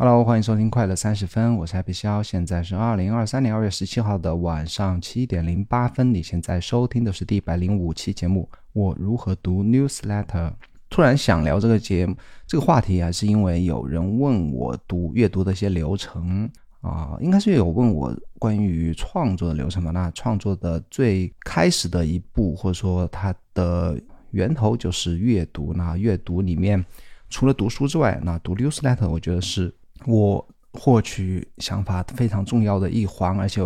Hello，欢迎收听快乐三十分，我是 Happy 肖，现在是二零二三年二月十七号的晚上七点零八分。你现在收听的是第一百零五期节目。我如何读 newsletter？突然想聊这个节目这个话题，还是因为有人问我读阅读的一些流程啊，应该是有问我关于创作的流程吧。那创作的最开始的一步，或者说它的源头就是阅读。那阅读里面除了读书之外，那读 newsletter，我觉得是。我获取想法非常重要的一环，而且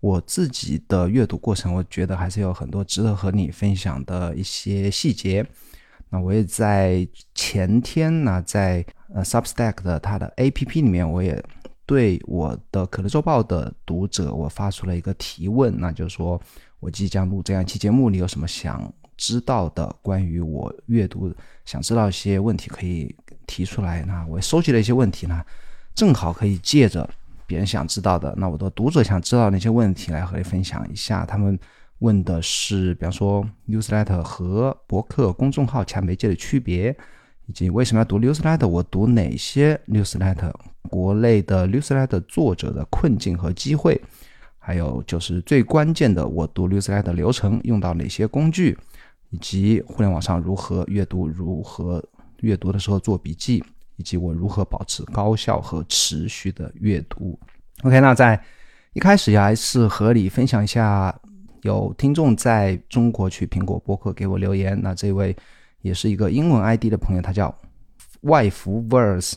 我自己的阅读过程，我觉得还是有很多值得和你分享的一些细节。那我也在前天呢，在呃 Substack 的它的 APP 里面，我也对我的可乐周报的读者，我发出了一个提问，那就是说我即将录这样一期节目，你有什么想知道的关于我阅读想知道一些问题，可以提出来。那我收集了一些问题呢。正好可以借着别人想知道的，那我的读者想知道那些问题来和你分享一下。他们问的是，比方说 newsletter 和博客公众号其他媒介的区别，以及为什么要读 newsletter，我读哪些 newsletter，国内的 newsletter 作者的困境和机会，还有就是最关键的，我读 newsletter 流程用到哪些工具，以及互联网上如何阅读，如何阅读的时候做笔记。以及我如何保持高效和持续的阅读。OK，那在一开始也，还是和你分享一下，有听众在中国去苹果播客给我留言。那这位也是一个英文 ID 的朋友，他叫外服 Verse，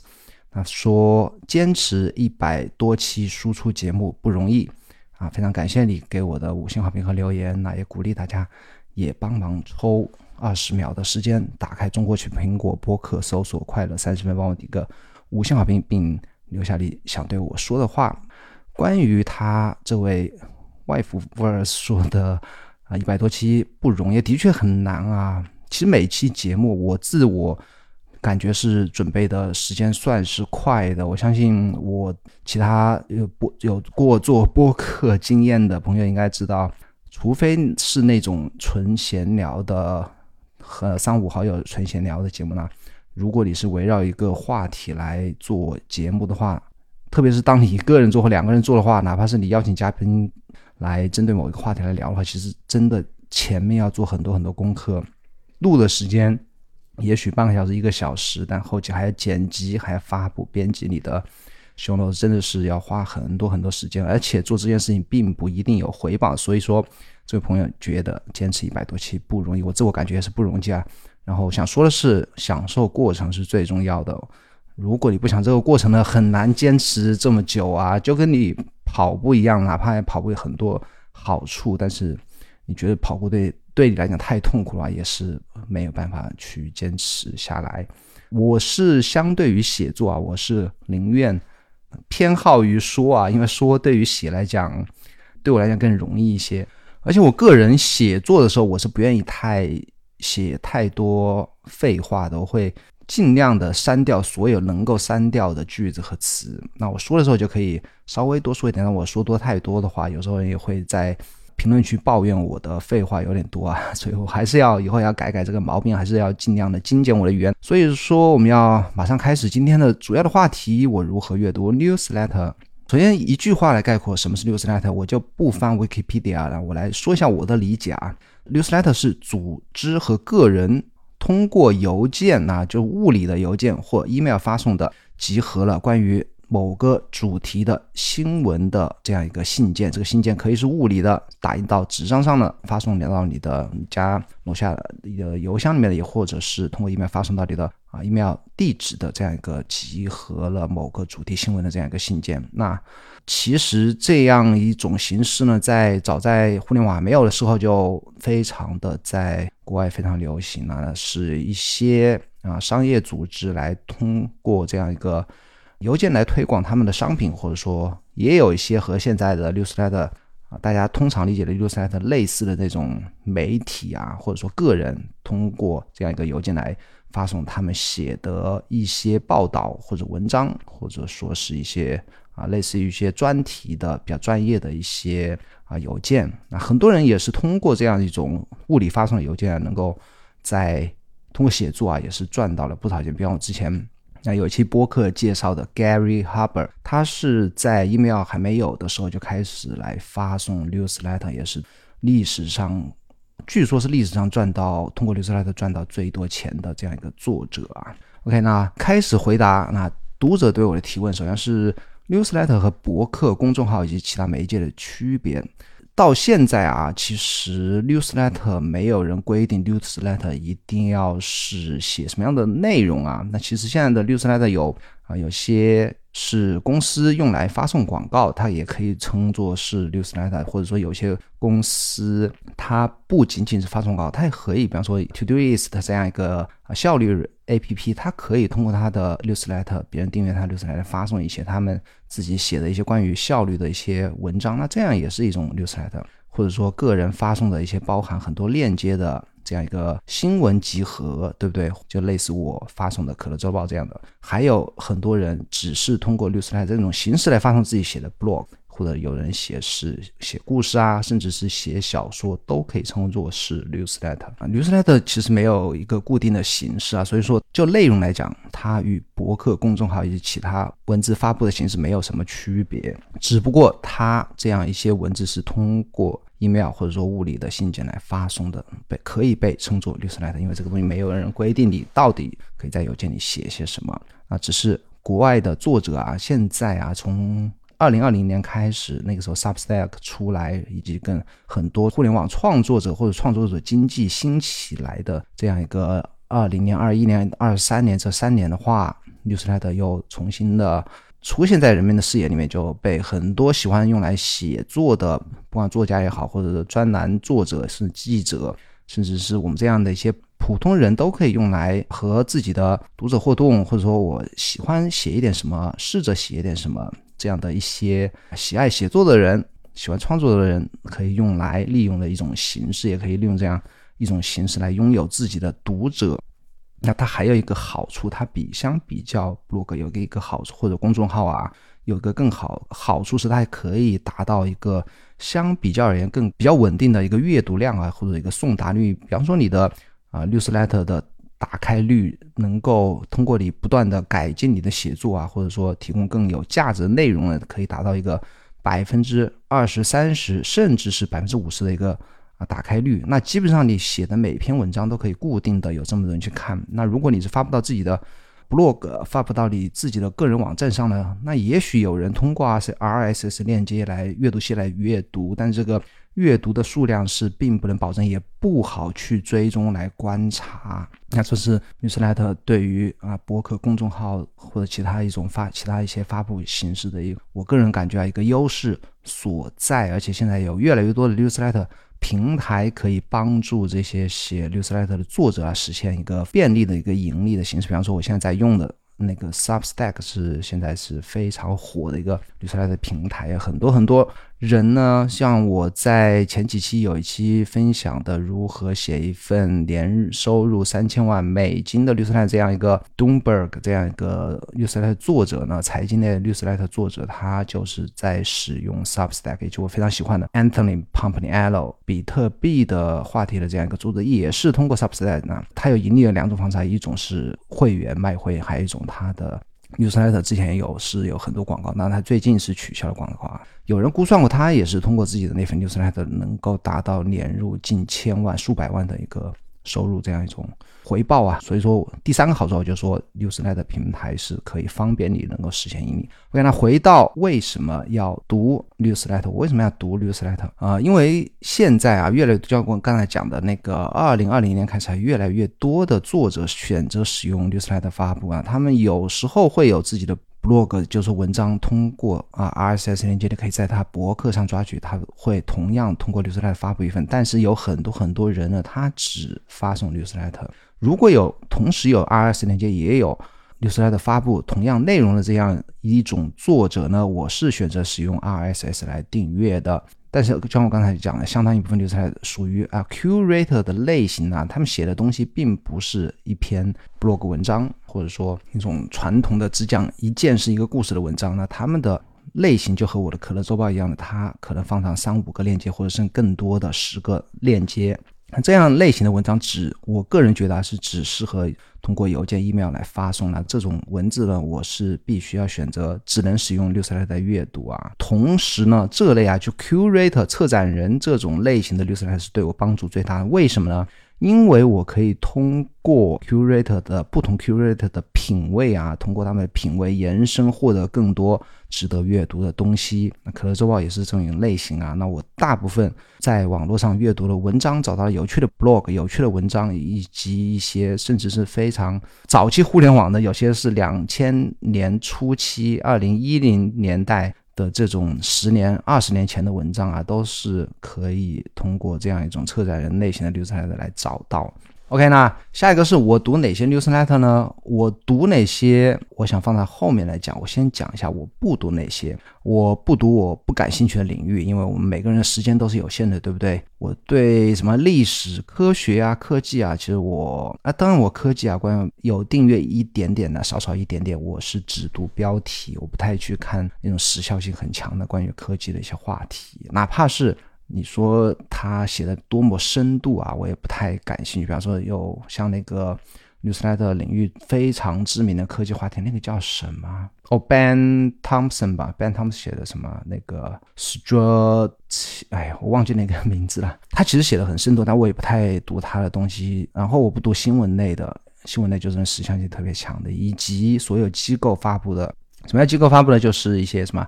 那说坚持一百多期输出节目不容易啊，非常感谢你给我的五星好评和留言。那也鼓励大家也帮忙抽。二十秒的时间，打开中国区苹果播客，搜索“快乐三十分”，帮我点个五星好评，并留下你想对我说的话。关于他这位外服 verse 说的啊，一百多期不容易，的确很难啊。其实每期节目，我自我感觉是准备的时间算是快的。我相信我其他有播有过做播客经验的朋友应该知道，除非是那种纯闲聊的。和三五好友纯闲聊的节目呢，如果你是围绕一个话题来做节目的话，特别是当你一个人做或两个人做的话，哪怕是你邀请嘉宾来针对某一个话题来聊的话，其实真的前面要做很多很多功课，录的时间也许半个小时一个小时，但后期还要剪辑，还要发布、编辑你的胸肉，真的是要花很多很多时间，而且做这件事情并不一定有回报，所以说。这位朋友觉得坚持一百多期不容易，我自我感觉也是不容易啊。然后想说的是，享受过程是最重要的。如果你不想这个过程呢，很难坚持这么久啊。就跟你跑步一样，哪怕跑步有很多好处，但是你觉得跑步对对你来讲太痛苦了，也是没有办法去坚持下来。我是相对于写作啊，我是宁愿偏好于说啊，因为说对于写来讲，对我来讲更容易一些。而且我个人写作的时候，我是不愿意太写太多废话的，我会尽量的删掉所有能够删掉的句子和词。那我说的时候就可以稍微多说一点。但我说多太多的话，有时候也会在评论区抱怨我的废话有点多啊。所以我还是要以后要改改这个毛病，还是要尽量的精简我的语言。所以说，我们要马上开始今天的主要的话题：我如何阅读 newsletter。首先一句话来概括什么是 newsletter，我就不翻 Wikipedia 了，我来说一下我的理解啊。newsletter 是组织和个人通过邮件啊，就物理的邮件或 email 发送的，集合了关于。某个主题的新闻的这样一个信件，这个信件可以是物理的，打印到纸张上的，发送到你的家楼下你的邮箱里面的，也或者是通过 email 发送到你的啊 email 地址的这样一个集合了某个主题新闻的这样一个信件。那其实这样一种形式呢，在早在互联网没有的时候，就非常的在国外非常流行了，是一些啊商业组织来通过这样一个。邮件来推广他们的商品，或者说也有一些和现在的 newsletter 啊，大家通常理解的 newsletter 类似的那种媒体啊，或者说个人通过这样一个邮件来发送他们写的一些报道或者文章，或者说是一些啊类似于一些专题的比较专业的一些啊邮件。那很多人也是通过这样一种物理发送的邮件，能够在通过写作啊，也是赚到了不少钱。比方我之前。那有一期播客介绍的 Gary Huber，他是在 email 还没有的时候就开始来发送 newsletter，也是历史上，据说是历史上赚到通过 newsletter 赚到最多钱的这样一个作者啊。OK，那开始回答那读者对我的提问，首先是 newsletter 和博客公众号以及其他媒介的区别。到现在啊，其实 newsletter 没有人规定 newsletter 一定要是写什么样的内容啊。那其实现在的 newsletter 有啊，有些是公司用来发送广告，它也可以称作是 newsletter，或者说有些公司它不仅仅是发送广告，它也可以，比方说 Todoist 这样一个效率。A P P 它可以通过它的 newsletter，别人订阅它 newsletter 发送一些他们自己写的一些关于效率的一些文章，那这样也是一种 newsletter，或者说个人发送的一些包含很多链接的这样一个新闻集合，对不对？就类似我发送的可乐周报这样的，还有很多人只是通过 newsletter 这种形式来发送自己写的 blog。或者有人写诗、写故事啊，甚至是写小说，都可以称作是 newsletter。newsletter 其实没有一个固定的形式啊，所以说就内容来讲，它与博客、公众号以及其他文字发布的形式没有什么区别，只不过它这样一些文字是通过 email 或者说物理的信件来发送的，被可以被称作 newsletter，因为这个东西没有人规定你到底可以在邮件里写些什么啊，只是国外的作者啊，现在啊从二零二零年开始，那个时候 Substack 出来，以及跟很多互联网创作者或者创作者经济兴起来的这样一个二零年、二一年、二三年这三年的话，Newsletter 又重新的出现在人们的视野里面，就被很多喜欢用来写作的，不管作家也好，或者是专栏作者、是记者，甚至是我们这样的一些普通人都可以用来和自己的读者互动，或者说我喜欢写一点什么，试着写一点什么。这样的一些喜爱写作的人、喜欢创作的人，可以用来利用的一种形式，也可以利用这样一种形式来拥有自己的读者。那它还有一个好处，它比相比较 blog 有个一个好处，或者公众号啊，有个更好好处是它还可以达到一个相比较而言更比较稳定的一个阅读量啊，或者一个送达率。比方说你的啊 newsletter 的。打开率能够通过你不断的改进你的写作啊，或者说提供更有价值的内容呢，可以达到一个百分之二十三十，甚至是百分之五十的一个啊打开率。那基本上你写的每篇文章都可以固定的有这么多人去看。那如果你是发布到自己的 blog，发布到你自己的个人网站上呢，那也许有人通过 RSS 链接来阅读器来阅读，但这个。阅读的数量是并不能保证，也不好去追踪来观察。那这是 newsletter 对于啊博客公众号或者其他一种发其他一些发布形式的一，我个人感觉啊一个优势所在。而且现在有越来越多的 newsletter 平台可以帮助这些写 newsletter 的作者啊实现一个便利的一个盈利的形式。比方说，我现在在用的。那个 Substack 是现在是非常火的一个 newsletter 平台，很多很多人呢，像我在前几期有一期分享的如何写一份年收入三千万美金的绿色赖这样一个 Doomberg 这样一个绿色赖作者呢，财经类绿色赖作者，他就是在使用 Substack，也就我非常喜欢的 Anthony Pompliano 比特币的话题的这样一个作者，也是通过 Substack 呢，他有盈利的两种方式，一种是会员卖会，还有一种。它的 newsletter 之前有是有很多广告，那它最近是取消了广告啊。有人估算过，他也是通过自己的那份 newsletter 能够达到年入近千万、数百万的一个收入，这样一种。回报啊，所以说第三个好处就是说，Newsletter 平台是可以方便你能够实现盈利。OK，那回到为什么要读 Newsletter？为什么要读 Newsletter 啊？因为现在啊，越来越就像我刚才讲的那个，二零二零年开始，越来越多的作者选择使用 Newsletter 发布啊，他们有时候会有自己的。Blog 就是文章通过啊 RSS 连接的，可以在他博客上抓取，他会同样通过 newsletter 发布一份。但是有很多很多人呢，他只发送 newsletter。如果有同时有 RSS 连接，也有 newsletter 发布同样内容的这样一种作者呢，我是选择使用 RSS 来订阅的。但是，像我刚才讲的，相当一部分就是属于啊 curator 的类型啊，他们写的东西并不是一篇 blog 文章，或者说一种传统的只讲一件是一个故事的文章。那他们的类型就和我的可乐周报一样的，它可能放上三五个链接，或者是更多的十个链接，这样类型的文章只，我个人觉得是只适合通过邮件、email 来发送的。这种文字呢，我是必须要选择只能使用 Newsletter 阅读啊。同时呢，这类啊，就 curator 策展人这种类型的 Newsletter 是对我帮助最大的。为什么呢？因为我可以通过 curator 的不同 curator 的品味啊，通过他们的品味延伸，获得更多值得阅读的东西。那可乐周报也是这种类型啊。那我大部分在网络上阅读的文章，找到了有趣的 blog、有趣的文章，以及一些甚至是非常早期互联网的，有些是两千年初期、二零一零年代。的这种十年、二十年前的文章啊，都是可以通过这样一种策展人类型的流程来找到。OK，那下一个是我读哪些 newsletter 呢？我读哪些？我想放在后面来讲。我先讲一下我不读哪些。我不读我不感兴趣的领域，因为我们每个人的时间都是有限的，对不对？我对什么历史、科学啊、科技啊，其实我啊，当然我科技啊，关于有订阅一点点的，少少一点点。我是只读标题，我不太去看那种时效性很强的关于科技的一些话题，哪怕是。你说他写的多么深度啊，我也不太感兴趣。比方说，有像那个 newsletter 领域非常知名的科技话题，那个叫什么？哦，Ben Thompson 吧，Ben Thompson 写的什么？那个 s t r a t 哎呀，我忘记那个名字了。他其实写的很深度，但我也不太读他的东西。然后我不读新闻类的，新闻类就是实效性特别强的，以及所有机构发布的。什么叫机构发布的？就是一些什么？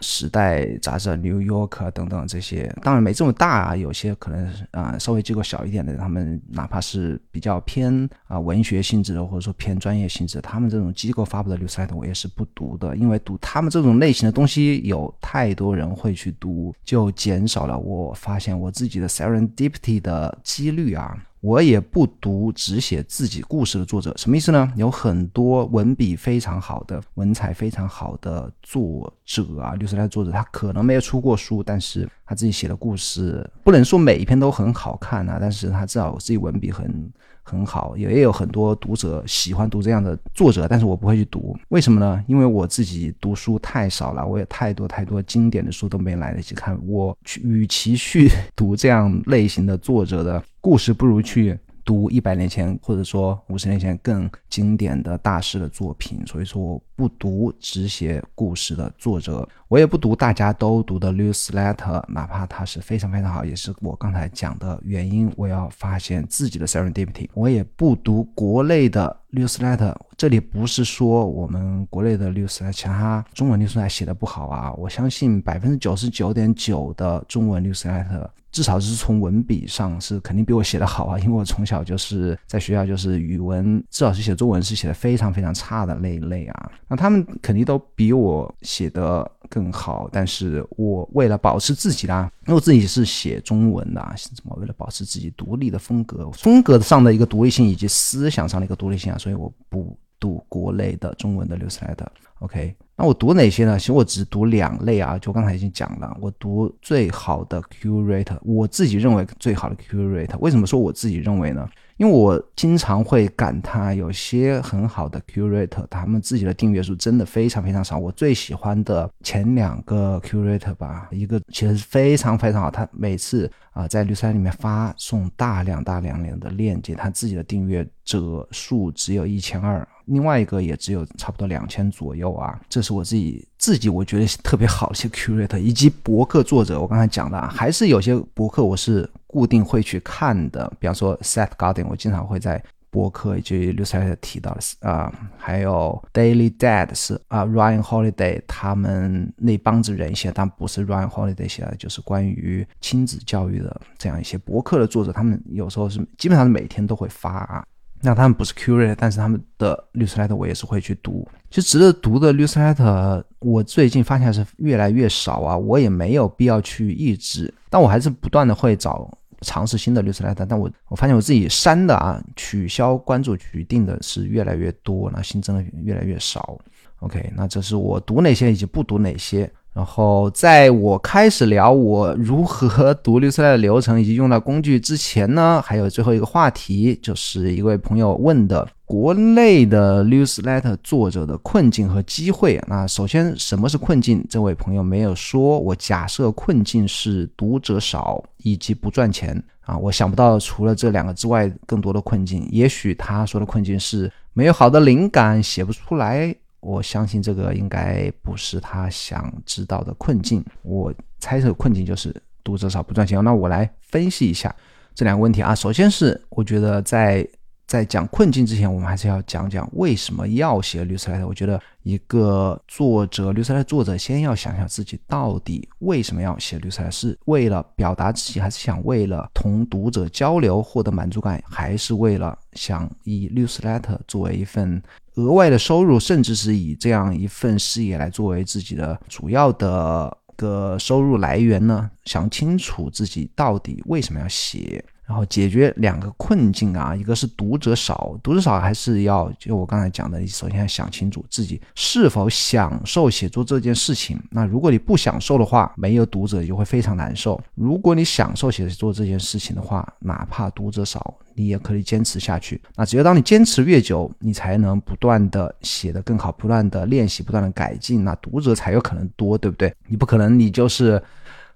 时代杂志、New York 等等这些，当然没这么大啊，有些可能啊稍微机构小一点的，他们哪怕是比较偏啊文学性质的，或者说偏专业性质，他们这种机构发布的 newsletter 我也是不读的，因为读他们这种类型的东西有太多人会去读，就减少了我发现我自己的 serendipity 的几率啊。我也不读只写自己故事的作者，什么意思呢？有很多文笔非常好的、文采非常好的作者啊，律师来作者，他可能没有出过书，但是他自己写的故事，不能说每一篇都很好看啊，但是他至少自己文笔很。很好，也也有很多读者喜欢读这样的作者，但是我不会去读，为什么呢？因为我自己读书太少了，我有太多太多经典的书都没来得及看，我去与其去 读这样类型的作者的故事，不如去。读一百年前或者说五十年前更经典的大师的作品，所以说我不读只写故事的作者，我也不读大家都读的 newsletter，哪怕它是非常非常好，也是我刚才讲的原因。我要发现自己的 serendipity，我也不读国内的 newsletter。这里不是说我们国内的 newsletter 其他中文 newsletter 写的不好啊，我相信百分之九十九点九的中文 newsletter。至少是从文笔上是肯定比我写的好啊，因为我从小就是在学校就是语文，至少是写中文是写的非常非常差的那一类啊。那他们肯定都比我写的更好，但是我为了保持自己啦，因为我自己是写中文的，啊怎么为了保持自己独立的风格，风格上的一个独立性以及思想上的一个独立性啊，所以我不读国内的中文的流出来的。OK。那我读哪些呢？其实我只读两类啊，就刚才已经讲了，我读最好的 curator，我自己认为最好的 curator。为什么说我自己认为呢？因为我经常会感叹，有些很好的 curator，他们自己的订阅数真的非常非常少。我最喜欢的前两个 curator 吧，一个其实非常非常好，他每次啊在绿山里面发送大量大量量的链接，他自己的订阅者数只有一千二，另外一个也只有差不多两千左右啊。这是我自己自己我觉得特别好的一些 curator，以及博客作者，我刚才讲的啊，还是有些博客我是。固定会去看的，比方说 Seth Godin，我经常会在博客以及 Lucy 提到的是啊，还有 Daily Dad 是啊 Ryan Holiday 他们那帮子人写，但不是 Ryan Holiday 写的，就是关于亲子教育的这样一些博客的作者，他们有时候是基本上是每天都会发啊。那他们不是 curator，但是他们的 newsletter 我也是会去读。其实值得读的 newsletter，我最近发现是越来越少啊，我也没有必要去抑制，但我还是不断的会找。尝试新的律师来的，但我我发现我自己删的啊，取消关注举定的是越来越多，那新增的越来越少。OK，那这是我读哪些以及不读哪些。然后在我开始聊我如何读律师来的流程以及用到工具之前呢，还有最后一个话题，就是一位朋友问的。国内的 newsletter 作者的困境和机会。那首先，什么是困境？这位朋友没有说。我假设困境是读者少以及不赚钱。啊，我想不到除了这两个之外更多的困境。也许他说的困境是没有好的灵感，写不出来。我相信这个应该不是他想知道的困境。我猜测困境就是读者少不赚钱。那我来分析一下这两个问题啊。首先是我觉得在。在讲困境之前，我们还是要讲讲为什么要写律师来的。我觉得一个作者，律师来的作者，先要想想自己到底为什么要写律师来，是为了表达自己，还是想为了同读者交流获得满足感，还是为了想以律师 letter 作为一份额外的收入，甚至是以这样一份事业来作为自己的主要的个收入来源呢？想清楚自己到底为什么要写。然后解决两个困境啊，一个是读者少，读者少还是要就我刚才讲的，你首先要想清楚自己是否享受写作这件事情。那如果你不享受的话，没有读者就会非常难受。如果你享受写作这件事情的话，哪怕读者少，你也可以坚持下去。那只有当你坚持越久，你才能不断的写得更好，不断的练习，不断的改进，那读者才有可能多，对不对？你不可能你就是。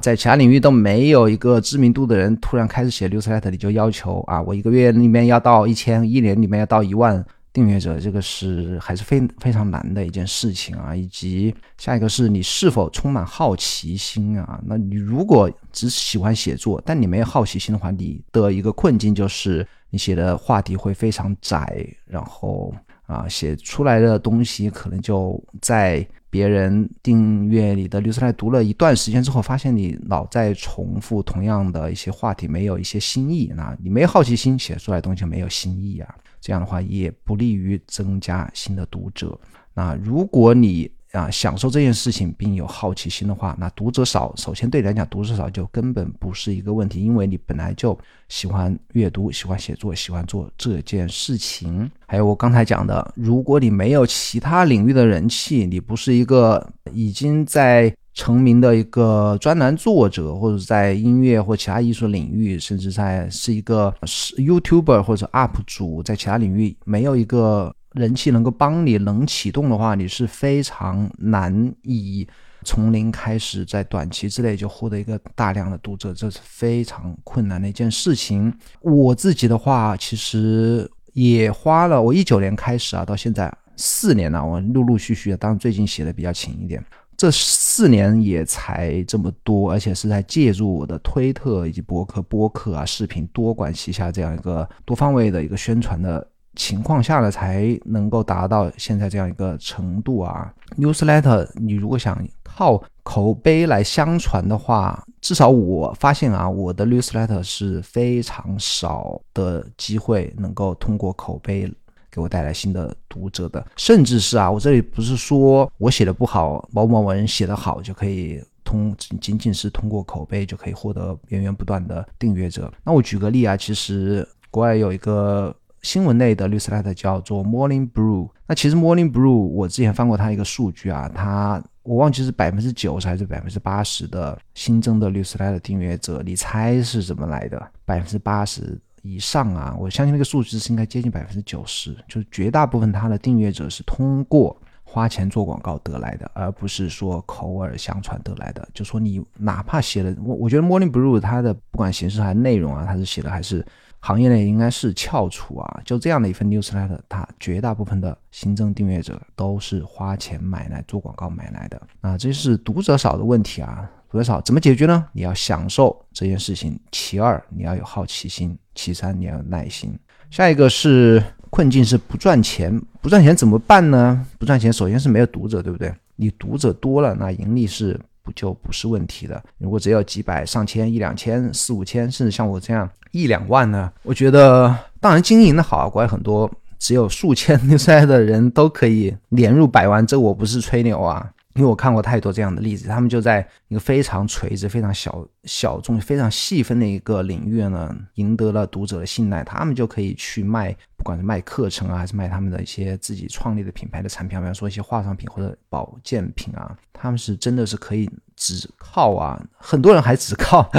在其他领域都没有一个知名度的人，突然开始写 newsletter，你就要求啊，我一个月里面要到一千，一年里面要到一万订阅者，这个是还是非非常难的一件事情啊。以及下一个是你是否充满好奇心啊？那你如果只喜欢写作，但你没有好奇心的话，你的一个困境就是你写的话题会非常窄，然后啊，写出来的东西可能就在。别人订阅你的 newsletter 读了一段时间之后，发现你老在重复同样的一些话题，没有一些新意，那你没好奇心，写出来的东西没有新意啊，这样的话也不利于增加新的读者。那如果你啊，享受这件事情并有好奇心的话，那读者少，首先对你来讲，读者少就根本不是一个问题，因为你本来就喜欢阅读、喜欢写作、喜欢做这件事情。还有我刚才讲的，如果你没有其他领域的人气，你不是一个已经在成名的一个专栏作者，或者在音乐或其他艺术领域，甚至在是一个 YouTuber 或者 UP 主，在其他领域没有一个。人气能够帮你能启动的话，你是非常难以从零开始，在短期之内就获得一个大量的读者，这是非常困难的一件事情。我自己的话，其实也花了我一九年开始啊，到现在四年了，我陆陆续续的，当然最近写的比较勤一点，这四年也才这么多，而且是在借助我的推特以及博客、播客啊、视频多管齐下这样一个多方位的一个宣传的。情况下呢，才能够达到现在这样一个程度啊。Newsletter，你如果想靠口碑来相传的话，至少我发现啊，我的 Newsletter 是非常少的机会能够通过口碑给我带来新的读者的。甚至是啊，我这里不是说我写的不好，某某文写的好就可以通，仅仅是通过口碑就可以获得源源不断的订阅者。那我举个例啊，其实国外有一个。新闻类的 newsletter 叫做 Morning Brew。那其实 Morning Brew 我之前翻过它一个数据啊，它我忘记是百分之九十还是百分之八十的新增的 newsletter 订阅者，你猜是怎么来的？百分之八十以上啊！我相信那个数据是应该接近百分之九十，就是绝大部分它的订阅者是通过花钱做广告得来的，而不是说口耳相传得来的。就说你哪怕写了，我我觉得 Morning Brew 它的不管形式还是内容啊，它是写的还是。行业内应该是翘楚啊，就这样的一份 newsletter，它绝大部分的新增订阅者都是花钱买来做广告买来的啊，这是读者少的问题啊，读者少怎么解决呢？你要享受这件事情，其二你要有好奇心，其三你要有耐心。下一个是困境是不赚钱，不赚钱怎么办呢？不赚钱首先是没有读者，对不对？你读者多了，那盈利是。不就不是问题的。如果只有几百、上千、一两千、四五千，甚至像我这样一两万呢？我觉得，当然经营的好，国外很多只有数千 出来的人都可以年入百万，这我不是吹牛啊。因为我看过太多这样的例子，他们就在一个非常垂直、非常小小众、非常细分的一个领域呢，赢得了读者的信赖，他们就可以去卖，不管是卖课程啊，还是卖他们的一些自己创立的品牌的产品，比方说一些化妆品或者保健品啊，他们是真的是可以只靠啊，很多人还只靠。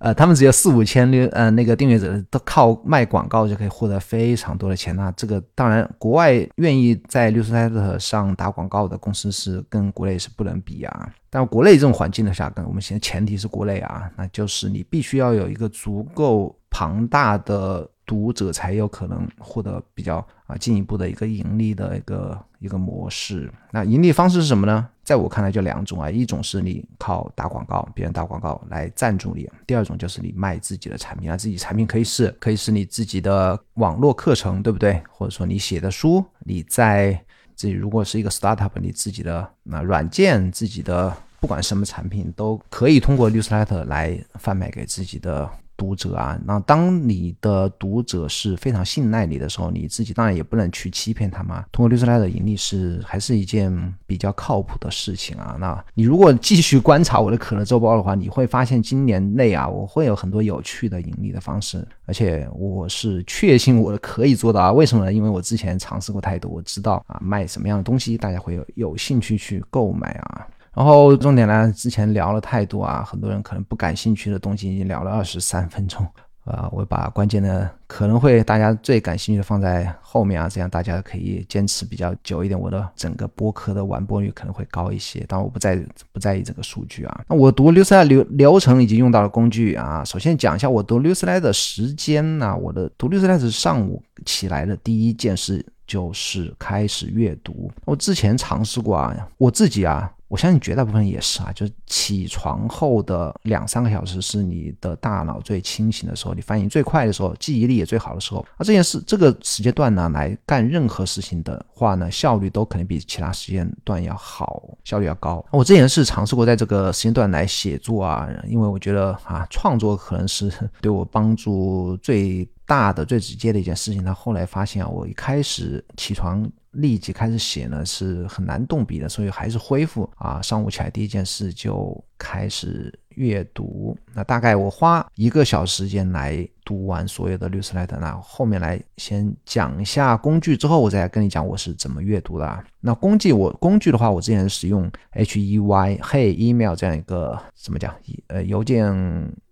呃，他们只有四五千六，呃，那个订阅者都靠卖广告就可以获得非常多的钱。那这个当然，国外愿意在六十三上打广告的公司是跟国内是不能比啊。但国内这种环境的下，跟我们现在前提是国内啊，那就是你必须要有一个足够庞大的读者，才有可能获得比较啊进一步的一个盈利的一个一个模式。那盈利方式是什么呢？在我看来就两种啊，一种是你靠打广告，别人打广告来赞助你；第二种就是你卖自己的产品啊，自己产品可以是可以是你自己的网络课程，对不对？或者说你写的书，你在。自己如果是一个 startup，你自己的那软件，自己的不管什么产品，都可以通过 newsletter 来贩卖给自己的。读者啊，那当你的读者是非常信赖你的时候，你自己当然也不能去欺骗他们。通过律师来的盈利是还是一件比较靠谱的事情啊。那你如果继续观察我的可乐周报的话，你会发现今年内啊，我会有很多有趣的盈利的方式，而且我是确信我可以做到啊。为什么呢？因为我之前尝试过太多，我知道啊卖什么样的东西大家会有有兴趣去购买啊。然后重点呢，之前聊了太多啊，很多人可能不感兴趣的东西已经聊了二十三分钟啊，我把关键的可能会大家最感兴趣的放在后面啊，这样大家可以坚持比较久一点，我的整个播客的完播率可能会高一些。但我不在不在意这个数据啊。那我读 newsletter 流流程以及用到的工具啊，首先讲一下我读 newsletter 的时间呢，我的读 newsletter 是上午起来的第一件事就是开始阅读。我之前尝试过啊，我自己啊。我相信绝大部分也是啊，就是起床后的两三个小时是你的大脑最清醒的时候，你反应最快的时候，记忆力也最好的时候。那这件事这个时间段呢，来干任何事情的话呢，效率都肯定比其他时间段要好，效率要高。我之前是尝试过在这个时间段来写作啊，因为我觉得啊，创作可能是对我帮助最大的、最直接的一件事情。但后来发现啊，我一开始起床。立即开始写呢是很难动笔的，所以还是恢复啊。上午起来第一件事就开始阅读。那大概我花一个小时间来读完所有的律师来的。那后面来先讲一下工具，之后我再跟你讲我是怎么阅读的。那工具我工具的话，我之前使用 H E Y Hey Email 这样一个怎么讲呃邮件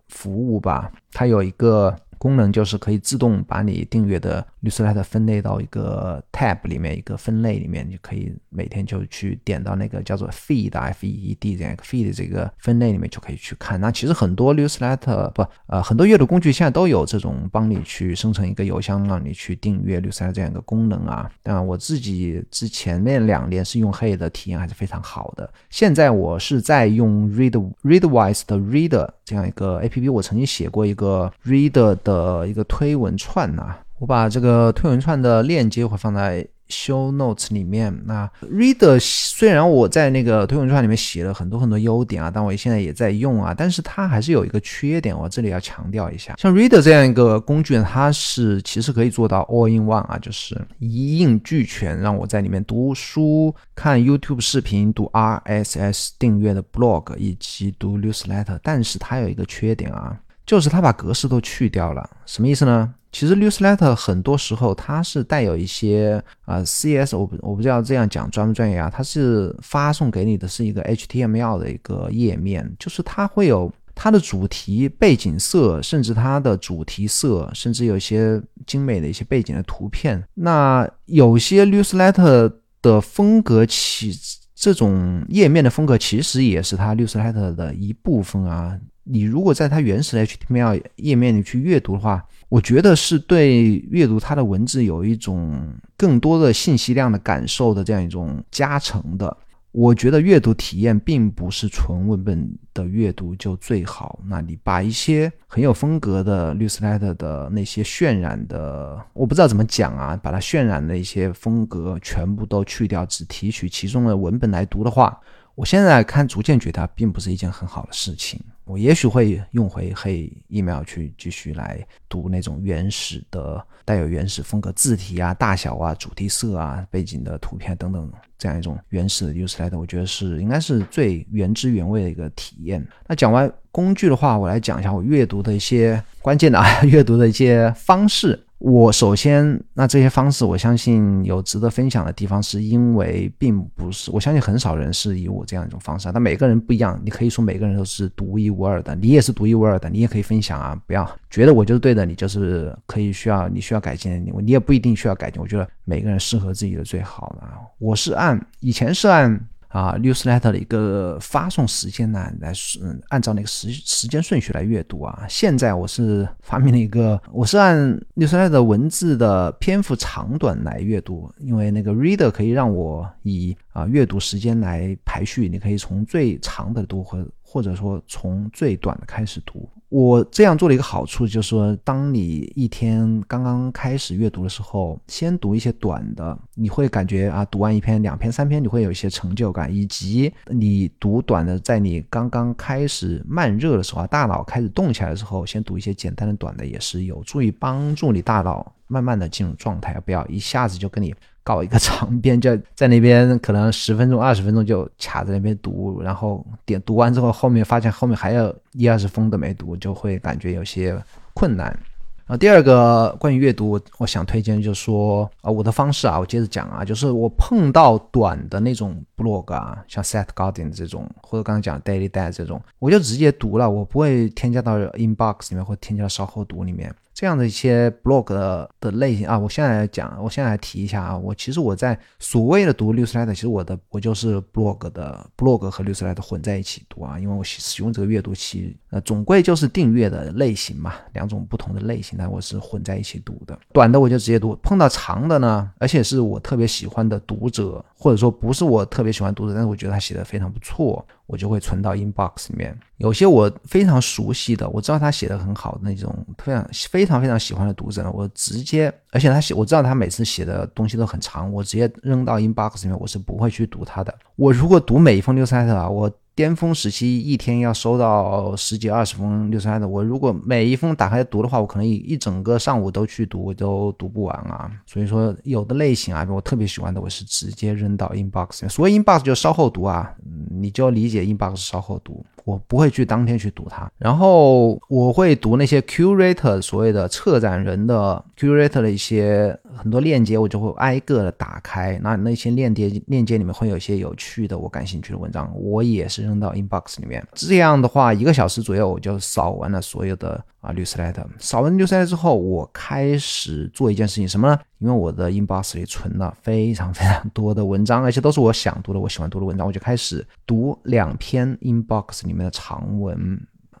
服务吧，它有一个。功能就是可以自动把你订阅的 newsletter 分类到一个 tab 里面，一个分类里面，你可以每天就去点到那个叫做 feed f e e d 这样一个 feed 这个分类里面就可以去看。那其实很多 newsletter 不呃很多阅读工具现在都有这种帮你去生成一个邮箱，让你去订阅 newsletter 这样一个功能啊。但我自己之前那两年是用 Hey 的体验还是非常好的。现在我是在用 read readwise 的 reader 这样一个 app，我曾经写过一个 reader 的。的一个推文串呐，我把这个推文串的链接会放在 show notes 里面。那 reader 虽然我在那个推文串里面写了很多很多优点啊，但我现在也在用啊，但是它还是有一个缺点，我这里要强调一下。像 reader 这样一个工具呢，它是其实可以做到 all in one 啊，就是一应俱全，让我在里面读书、看 YouTube 视频、读 RSS 订阅的 blog 以及读 newsletter。但是它有一个缺点啊。就是它把格式都去掉了，什么意思呢？其实 newsletter 很多时候它是带有一些啊 CS，我不我不知道这样讲专不专业啊，它是发送给你的是一个 HTML 的一个页面，就是它会有它的主题背景色，甚至它的主题色，甚至有一些精美的一些背景的图片。那有些 newsletter 的风格其这种页面的风格其实也是它 newsletter 的一部分啊。你如果在它原始的 HTML 页面里去阅读的话，我觉得是对阅读它的文字有一种更多的信息量的感受的这样一种加成的。我觉得阅读体验并不是纯文本的阅读就最好。那你把一些很有风格的 newsletter 的那些渲染的，我不知道怎么讲啊，把它渲染的一些风格全部都去掉，只提取其中的文本来读的话，我现在看逐渐觉得并不是一件很好的事情。我也许会用回黑 email 去继续来读那种原始的、带有原始风格字体啊、大小啊、主题色啊、背景的图片等等这样一种原始的 newsletter，我觉得是应该是最原汁原味的一个体验。那讲完工具的话，我来讲一下我阅读的一些关键的啊，阅读的一些方式。我首先，那这些方式，我相信有值得分享的地方，是因为并不是，我相信很少人是以我这样一种方式，但每个人不一样，你可以说每个人都是独一无二的，你也是独一无二的，你也可以分享啊，不要觉得我就是对的，你就是可以需要你需要改进的，你你也不一定需要改进，我觉得每个人适合自己的最好的。我是按以前是按啊 newsletter 的一个发送时间呢来嗯按照那个时时间顺序来阅读啊。现在我是发明了一个，我是按 newsletter 文字的篇幅长短来阅读，因为那个 reader 可以让我以啊阅读时间来排序，你可以从最长的读和或者说从最短的开始读。我这样做的一个好处就是说，当你一天刚刚开始阅读的时候，先读一些短的，你会感觉啊，读完一篇、两篇、三篇，你会有一些成就感，以及你读短的，在你刚刚开始慢热的时候啊，大脑开始动起来的时候，先读一些简单的短的，也是有助于帮助你大脑慢慢的进入状态，不要一下子就跟你。搞一个长篇，就在那边可能十分钟、二十分钟就卡在那边读，然后点读完之后，后面发现后面还有一二十封都没读，就会感觉有些困难。啊，第二个关于阅读，我想推荐就是说啊，我的方式啊，我接着讲啊，就是我碰到短的那种 blog 啊，像 Set Garden 这种，或者刚刚讲 Daily Dad 这种，我就直接读了，我不会添加到 Inbox 里面或添加到稍后读里面。这样的一些 blog 的类型啊，我现在来讲，我现在来提一下啊，我其实我在所谓的读 newsletter，其实我的我就是 blog 的 blog 和 newsletter 混在一起读啊，因为我使用这个阅读器，呃，总归就是订阅的类型嘛，两种不同的类型，但我是混在一起读的。短的我就直接读，碰到长的呢，而且是我特别喜欢的读者，或者说不是我特别喜欢读者，但是我觉得他写的非常不错。我就会存到 inbox 里面，有些我非常熟悉的，我知道他写的很好的那种非常非常非常喜欢的读者呢，我直接，而且他写，我知道他每次写的东西都很长，我直接扔到 inbox 里面，我是不会去读他的。我如果读每一封 newsletter 啊，我。巅峰时期一天要收到十几二十封六十三的，我如果每一封打开读的话，我可能一一整个上午都去读，我都读不完啊。所以说，有的类型啊，我特别喜欢的，我是直接扔到 inbox。所谓 inbox 就稍后读啊，你就要理解 inbox 稍后读。我不会去当天去读它，然后我会读那些 curator 所谓的策展人的 curator 的一些很多链接，我就会挨个的打开。那那些链接链接里面会有一些有趣的、我感兴趣的文章，我也是扔到 inbox 里面。这样的话，一个小时左右我就扫完了所有的。啊，newsletter 扫完 newsletter 之后，我开始做一件事情，什么呢？因为我的 inbox 里存了非常非常多的文章，而且都是我想读的、我喜欢读的文章，我就开始读两篇 inbox 里面的长文。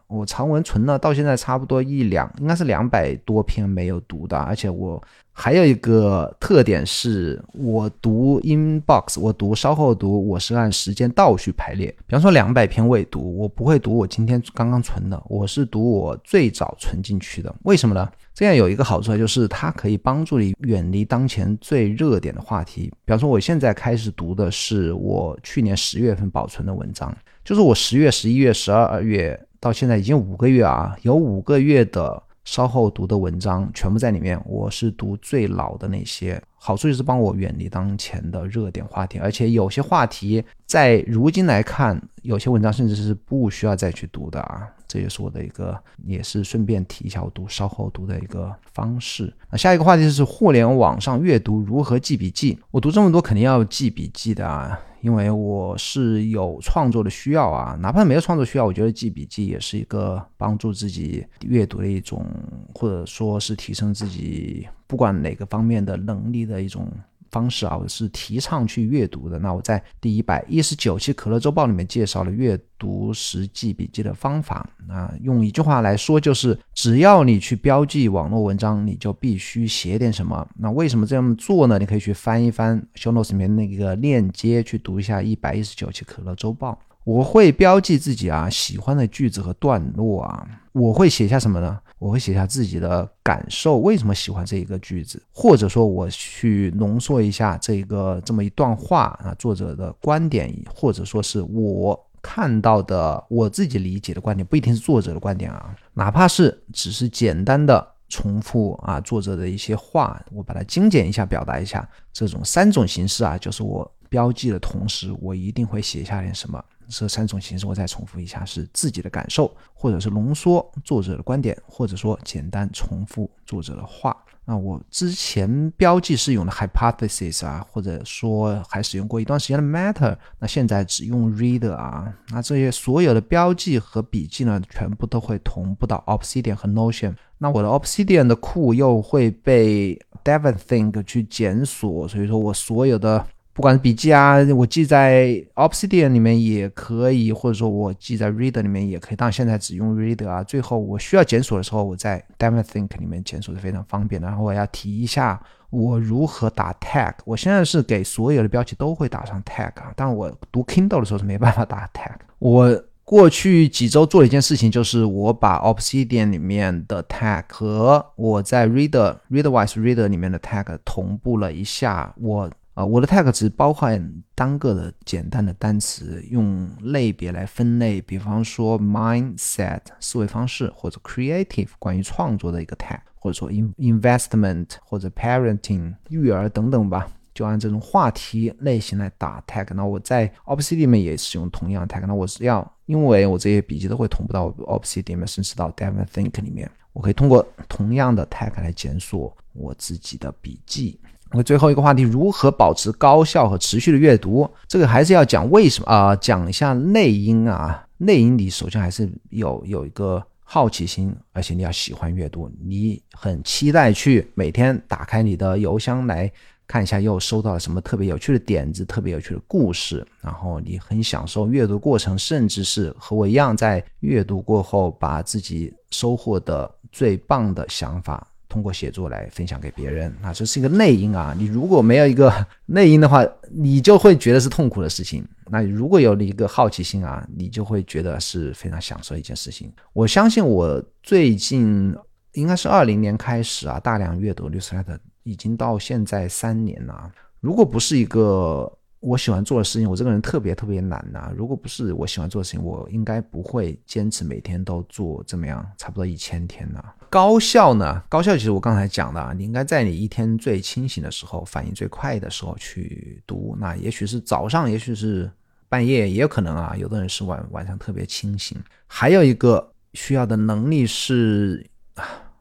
我长文存了到现在差不多一两，应该是两百多篇没有读的，而且我。还有一个特点是，我读 inbox，我读稍后读，我是按时间倒序排列。比方说两百篇未读，我不会读我今天刚刚存的，我是读我最早存进去的。为什么呢？这样有一个好处就是它可以帮助你远离当前最热点的话题。比方说我现在开始读的是我去年十月份保存的文章，就是我十月、十一月、十二月到现在已经五个月啊，有五个月的。稍后读的文章全部在里面，我是读最老的那些，好处就是帮我远离当前的热点话题，而且有些话题在如今来看，有些文章甚至是不需要再去读的啊。这也是我的一个，也是顺便提一下我读稍后读的一个方式。那下一个话题就是互联网上阅读如何记笔记。我读这么多肯定要记笔记的啊。因为我是有创作的需要啊，哪怕没有创作需要，我觉得记笔记也是一个帮助自己阅读的一种，或者说是提升自己不管哪个方面的能力的一种。方式啊，我是提倡去阅读的。那我在第一百一十九期《可乐周报》里面介绍了阅读时记笔记的方法。那用一句话来说，就是只要你去标记网络文章，你就必须写点什么。那为什么这样做呢？你可以去翻一翻 show notes 里面那个链接，去读一下一百一十九期《可乐周报》。我会标记自己啊喜欢的句子和段落啊，我会写下什么呢？我会写下自己的感受，为什么喜欢这一个句子，或者说我去浓缩一下这个这么一段话啊，作者的观点，或者说是我看到的我自己理解的观点，不一定是作者的观点啊，哪怕是只是简单的重复啊作者的一些话，我把它精简一下，表达一下，这种三种形式啊，就是我标记的同时，我一定会写下点什么。这三种形式我再重复一下：是自己的感受，或者是浓缩作者的观点，或者说简单重复作者的话。那我之前标记是用的 hypothesis 啊，或者说还使用过一段时间的 matter。那现在只用 reader 啊。那这些所有的标记和笔记呢，全部都会同步到 Obsidian 和 Notion。那我的 Obsidian 的库又会被 Devon Think 去检索，所以说我所有的。不管是笔记啊，我记在 Obsidian 里面也可以，或者说我记在 Reader 里面也可以。当然现在只用 Reader 啊。最后我需要检索的时候，我在 DemonThink 里面检索是非常方便的。然后我要提一下我如何打 tag。我现在是给所有的标题都会打上 tag 啊，但我读 Kindle 的时候是没办法打 tag。我过去几周做了一件事情，就是我把 Obsidian 里面的 tag 和我在 Reader、Readwise Reader 里面的 tag 同步了一下。我啊，我的 tag 只包含单个的简单的单词，用类别来分类，比方说 mindset 思维方式，或者 creative 关于创作的一个 tag，或者说 investment 或者 parenting 育儿等等吧。就按这种话题类型来打 tag，那我在 Obsidian 里面也使用同样的 tag，那我是要，因为我这些笔记都会同步到 Obsidian 里面，甚至到 Devon Think 里面，我可以通过同样的 tag 来检索我自己的笔记。那最后一个话题，如何保持高效和持续的阅读？这个还是要讲为什么啊？讲一下内因啊，内因你首先还是有有一个好奇心，而且你要喜欢阅读，你很期待去每天打开你的邮箱来。看一下又收到了什么特别有趣的点子、特别有趣的故事，然后你很享受阅读过程，甚至是和我一样，在阅读过后把自己收获的最棒的想法通过写作来分享给别人啊，这是一个内因啊。你如果没有一个 内因的话，你就会觉得是痛苦的事情。那如果有了一个好奇心啊，你就会觉得是非常享受一件事情。我相信我最近应该是二零年开始啊，大量阅读《绿色的。已经到现在三年了。如果不是一个我喜欢做的事情，我这个人特别特别懒呐。如果不是我喜欢做的事情，我应该不会坚持每天都做这么样，差不多一千天呢。高效呢？高效其实我刚才讲的啊，你应该在你一天最清醒的时候，反应最快的时候去读。那也许是早上，也许是半夜，也有可能啊。有的人是晚晚上特别清醒。还有一个需要的能力是。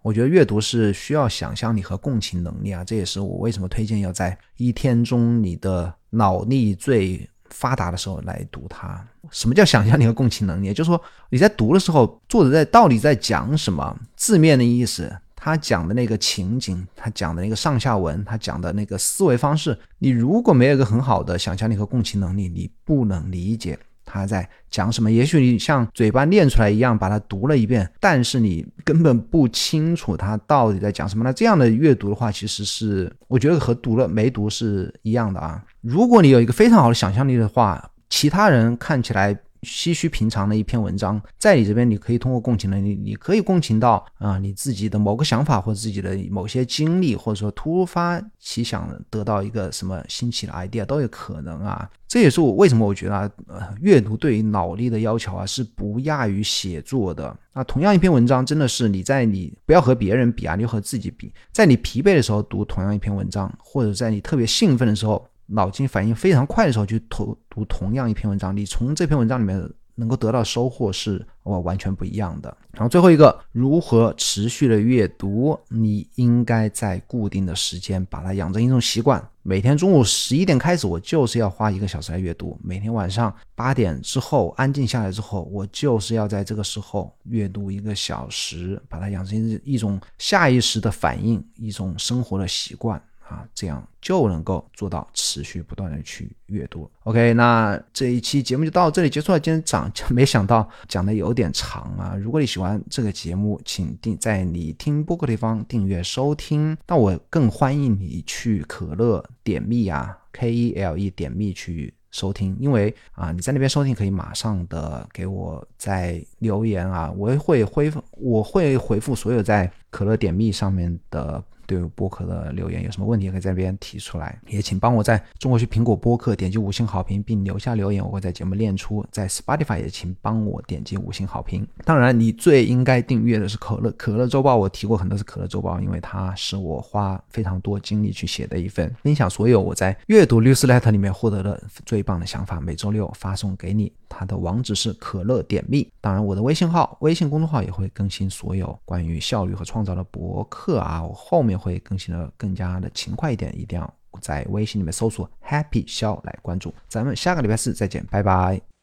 我觉得阅读是需要想象力和共情能力啊，这也是我为什么推荐要在一天中你的脑力最发达的时候来读它。什么叫想象力和共情能力？就是说你在读的时候，作者在到底在讲什么？字面的意思，他讲的那个情景，他讲的那个上下文，他讲的那个思维方式，你如果没有一个很好的想象力和共情能力，你不能理解。他在讲什么？也许你像嘴巴念出来一样把它读了一遍，但是你根本不清楚他到底在讲什么。那这样的阅读的话，其实是我觉得和读了没读是一样的啊。如果你有一个非常好的想象力的话，其他人看起来。唏嘘平常的一篇文章，在你这边，你可以通过共情能力，你可以共情到啊，你自己的某个想法或者自己的某些经历，或者说突发奇想得到一个什么新奇的 idea 都有可能啊。这也是我为什么我觉得啊，呃，阅读对于脑力的要求啊是不亚于写作的。那同样一篇文章，真的是你在你不要和别人比啊，你就和自己比，在你疲惫的时候读同样一篇文章，或者在你特别兴奋的时候。脑筋反应非常快的时候去读读同样一篇文章，你从这篇文章里面能够得到收获是我完全不一样的。然后最后一个，如何持续的阅读？你应该在固定的时间把它养成一种习惯。每天中午十一点开始，我就是要花一个小时来阅读；每天晚上八点之后安静下来之后，我就是要在这个时候阅读一个小时，把它养成一种下意识的反应，一种生活的习惯。啊，这样就能够做到持续不断的去阅读。OK，那这一期节目就到这里结束了。今天讲，没想到讲的有点长啊。如果你喜欢这个节目，请定在你听播客地方订阅收听。那我更欢迎你去可乐点蜜啊，K E L E 点蜜去收听，因为啊，你在那边收听可以马上的给我在留言啊，我会回复，我会回复所有在可乐点蜜上面的。对播客的留言有什么问题，可以在这边提出来。也请帮我在中国区苹果播客点击五星好评并留下留言，我会在节目练出。在 Spotify 也请帮我点击五星好评。当然，你最应该订阅的是可乐可乐周报。我提过很多次可乐周报，因为它是我花非常多精力去写的一份，分享所有我在阅读 newsletter 里面获得的最棒的想法。每周六发送给你，它的网址是可乐点 me。当然，我的微信号、微信公众号也会更新所有关于效率和创造的博客啊。我后面。会更新的更加的勤快一点，一定要在微信里面搜索 Happy 肖来关注。咱们下个礼拜四再见，拜拜。